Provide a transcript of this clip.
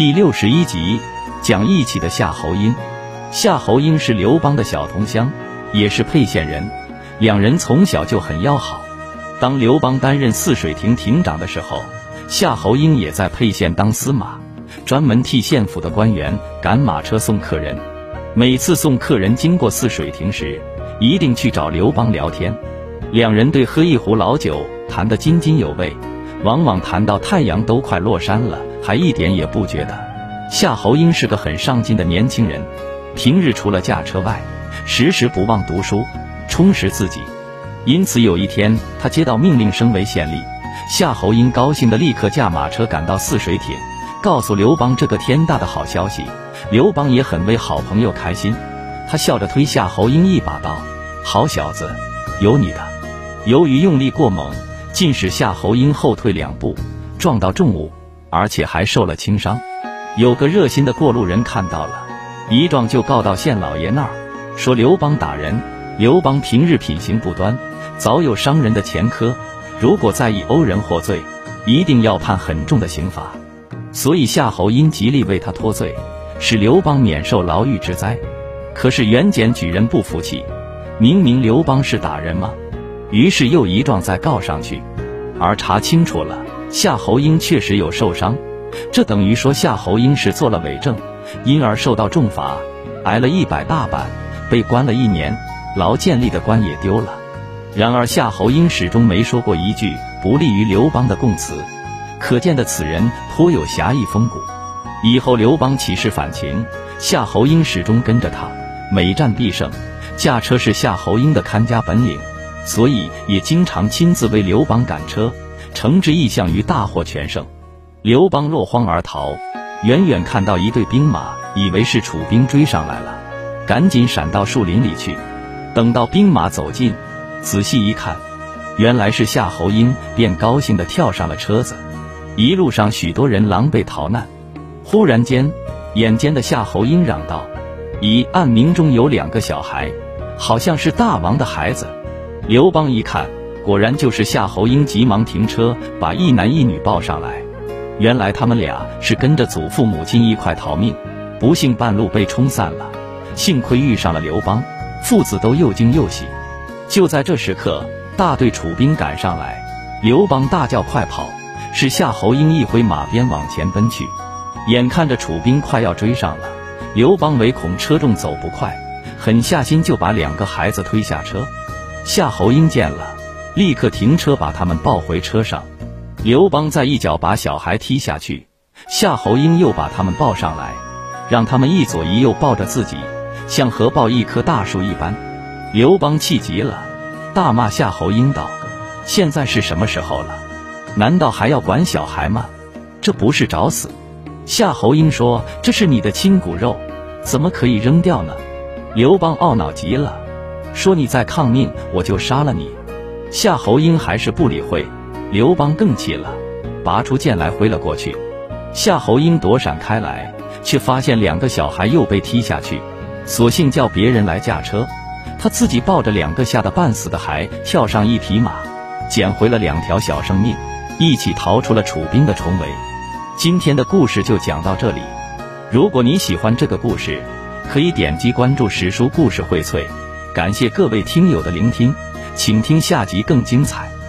第六十一集讲义气的夏侯婴。夏侯婴是刘邦的小同乡，也是沛县人，两人从小就很要好。当刘邦担任泗水亭亭长的时候，夏侯婴也在沛县当司马，专门替县府的官员赶马车送客人。每次送客人经过泗水亭时，一定去找刘邦聊天。两人对喝一壶老酒谈得津津有味，往往谈到太阳都快落山了。还一点也不觉得，夏侯婴是个很上进的年轻人。平日除了驾车外，时时不忘读书，充实自己。因此有一天，他接到命令升为县吏。夏侯婴高兴的立刻驾马车赶到泗水亭，告诉刘邦这个天大的好消息。刘邦也很为好朋友开心，他笑着推夏侯婴一把道：“好小子，有你的！”由于用力过猛，竟使夏侯婴后退两步，撞到重物。而且还受了轻伤，有个热心的过路人看到了，一状就告到县老爷那儿，说刘邦打人。刘邦平日品行不端，早有伤人的前科，如果再以殴人获罪，一定要判很重的刑罚。所以夏侯婴极力为他脱罪，使刘邦免受牢狱之灾。可是原检举人不服气，明明刘邦是打人吗？于是又一状再告上去，而查清楚了。夏侯婴确实有受伤，这等于说夏侯婴是做了伪证，因而受到重罚，挨了一百大板，被关了一年，劳建立的官也丢了。然而夏侯婴始终没说过一句不利于刘邦的供词，可见的此人颇有侠义风骨。以后刘邦起事反秦，夏侯婴始终跟着他，每战必胜。驾车是夏侯婴的看家本领，所以也经常亲自为刘邦赶车。诚挚意向于大获全胜，刘邦落荒而逃，远远看到一队兵马，以为是楚兵追上来了，赶紧闪到树林里去。等到兵马走近，仔细一看，原来是夏侯婴，便高兴地跳上了车子。一路上许多人狼狈逃难，忽然间，眼尖的夏侯婴嚷道：“咦，暗明中有两个小孩，好像是大王的孩子。”刘邦一看。果然就是夏侯婴，急忙停车，把一男一女抱上来。原来他们俩是跟着祖父母亲一块逃命，不幸半路被冲散了。幸亏遇上了刘邦，父子都又惊又喜。就在这时刻，大队楚兵赶上来，刘邦大叫快跑，是夏侯婴一挥马鞭往前奔去。眼看着楚兵快要追上了，刘邦唯恐车重走不快，狠下心就把两个孩子推下车。夏侯婴见了。立刻停车，把他们抱回车上。刘邦再一脚把小孩踢下去，夏侯婴又把他们抱上来，让他们一左一右抱着自己，像合抱一棵大树一般。刘邦气极了，大骂夏侯婴道：“现在是什么时候了？难道还要管小孩吗？这不是找死！”夏侯婴说：“这是你的亲骨肉，怎么可以扔掉呢？”刘邦懊恼极了，说：“你再抗命，我就杀了你。”夏侯婴还是不理会，刘邦更气了，拔出剑来挥了过去。夏侯婴躲闪开来，却发现两个小孩又被踢下去，索性叫别人来驾车，他自己抱着两个吓得半死的孩跳上一匹马，捡回了两条小生命，一起逃出了楚兵的重围。今天的故事就讲到这里，如果你喜欢这个故事，可以点击关注史书故事荟萃。感谢各位听友的聆听。请听下集更精彩。